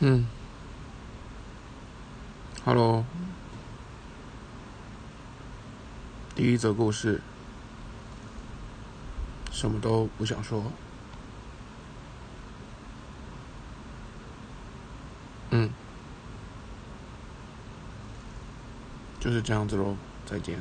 嗯。哈喽第一则故事。什么都不想说。嗯。就是这样子喽再见。